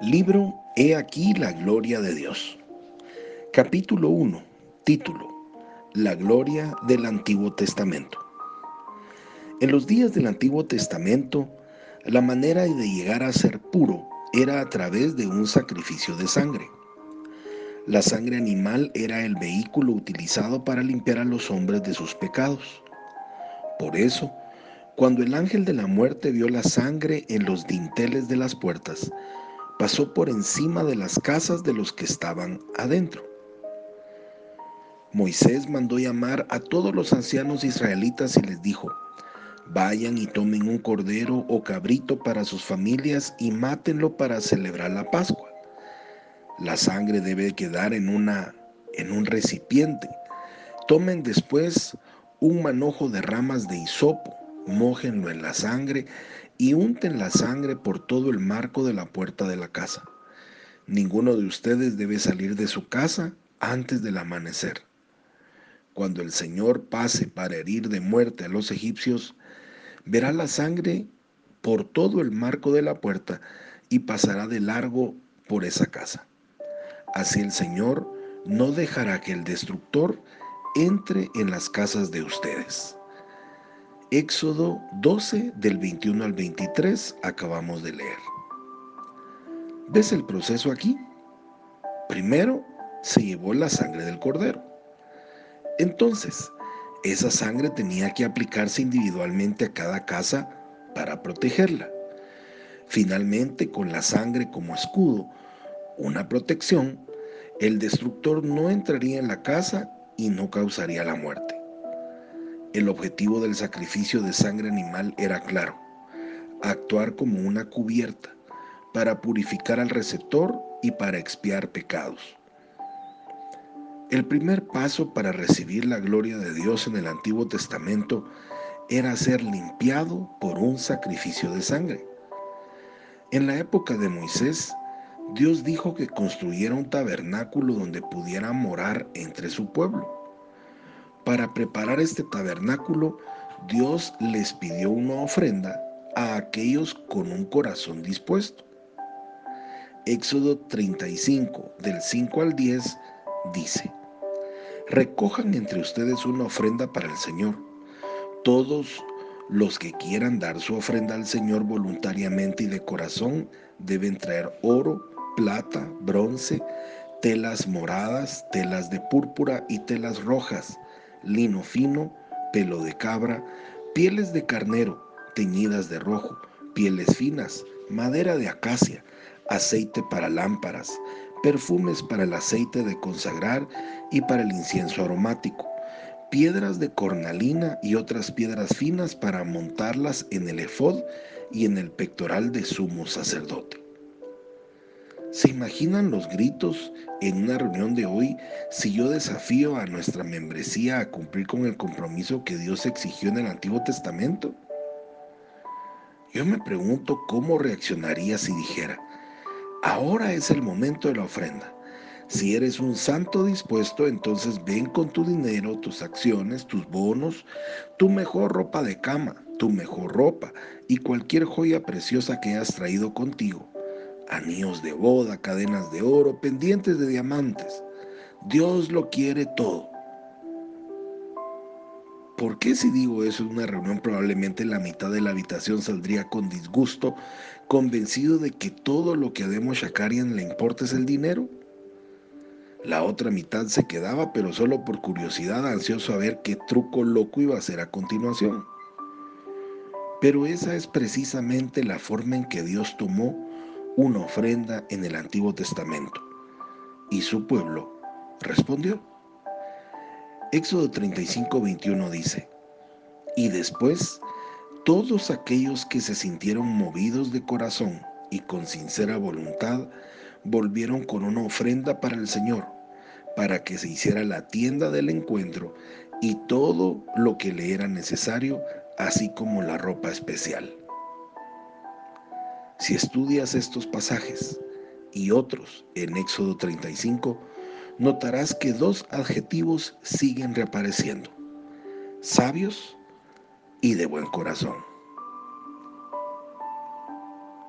Libro He aquí la gloria de Dios. Capítulo 1. Título. La gloria del Antiguo Testamento. En los días del Antiguo Testamento, la manera de llegar a ser puro era a través de un sacrificio de sangre. La sangre animal era el vehículo utilizado para limpiar a los hombres de sus pecados. Por eso, cuando el ángel de la muerte vio la sangre en los dinteles de las puertas, pasó por encima de las casas de los que estaban adentro. Moisés mandó llamar a todos los ancianos israelitas y les dijo, vayan y tomen un cordero o cabrito para sus familias y mátenlo para celebrar la Pascua. La sangre debe quedar en, una, en un recipiente. Tomen después un manojo de ramas de hisopo, mójenlo en la sangre y unten la sangre por todo el marco de la puerta de la casa. Ninguno de ustedes debe salir de su casa antes del amanecer. Cuando el Señor pase para herir de muerte a los egipcios, verá la sangre por todo el marco de la puerta y pasará de largo por esa casa. Así el Señor no dejará que el destructor entre en las casas de ustedes. Éxodo 12 del 21 al 23 acabamos de leer. ¿Ves el proceso aquí? Primero se llevó la sangre del cordero. Entonces, esa sangre tenía que aplicarse individualmente a cada casa para protegerla. Finalmente, con la sangre como escudo, una protección, el destructor no entraría en la casa y no causaría la muerte. El objetivo del sacrificio de sangre animal era claro, actuar como una cubierta para purificar al receptor y para expiar pecados. El primer paso para recibir la gloria de Dios en el Antiguo Testamento era ser limpiado por un sacrificio de sangre. En la época de Moisés, Dios dijo que construyera un tabernáculo donde pudiera morar entre su pueblo. Para preparar este tabernáculo, Dios les pidió una ofrenda a aquellos con un corazón dispuesto. Éxodo 35, del 5 al 10, dice, Recojan entre ustedes una ofrenda para el Señor. Todos los que quieran dar su ofrenda al Señor voluntariamente y de corazón deben traer oro, plata, bronce, telas moradas, telas de púrpura y telas rojas lino fino, pelo de cabra, pieles de carnero teñidas de rojo, pieles finas, madera de acacia, aceite para lámparas, perfumes para el aceite de consagrar y para el incienso aromático, piedras de cornalina y otras piedras finas para montarlas en el efod y en el pectoral de sumo sacerdote. ¿Se imaginan los gritos en una reunión de hoy si yo desafío a nuestra membresía a cumplir con el compromiso que Dios exigió en el Antiguo Testamento? Yo me pregunto cómo reaccionaría si dijera, ahora es el momento de la ofrenda. Si eres un santo dispuesto, entonces ven con tu dinero, tus acciones, tus bonos, tu mejor ropa de cama, tu mejor ropa y cualquier joya preciosa que hayas traído contigo anillos de boda, cadenas de oro, pendientes de diamantes. Dios lo quiere todo. ¿Por qué si digo eso en una reunión probablemente la mitad de la habitación saldría con disgusto, convencido de que todo lo que a Demo Shakarian le importa es el dinero? La otra mitad se quedaba, pero solo por curiosidad, ansioso a ver qué truco loco iba a hacer a continuación. Pero esa es precisamente la forma en que Dios tomó una ofrenda en el Antiguo Testamento. Y su pueblo respondió. Éxodo 35, 21 dice, y después todos aquellos que se sintieron movidos de corazón y con sincera voluntad volvieron con una ofrenda para el Señor, para que se hiciera la tienda del encuentro y todo lo que le era necesario, así como la ropa especial. Si estudias estos pasajes y otros en Éxodo 35, notarás que dos adjetivos siguen reapareciendo, sabios y de buen corazón.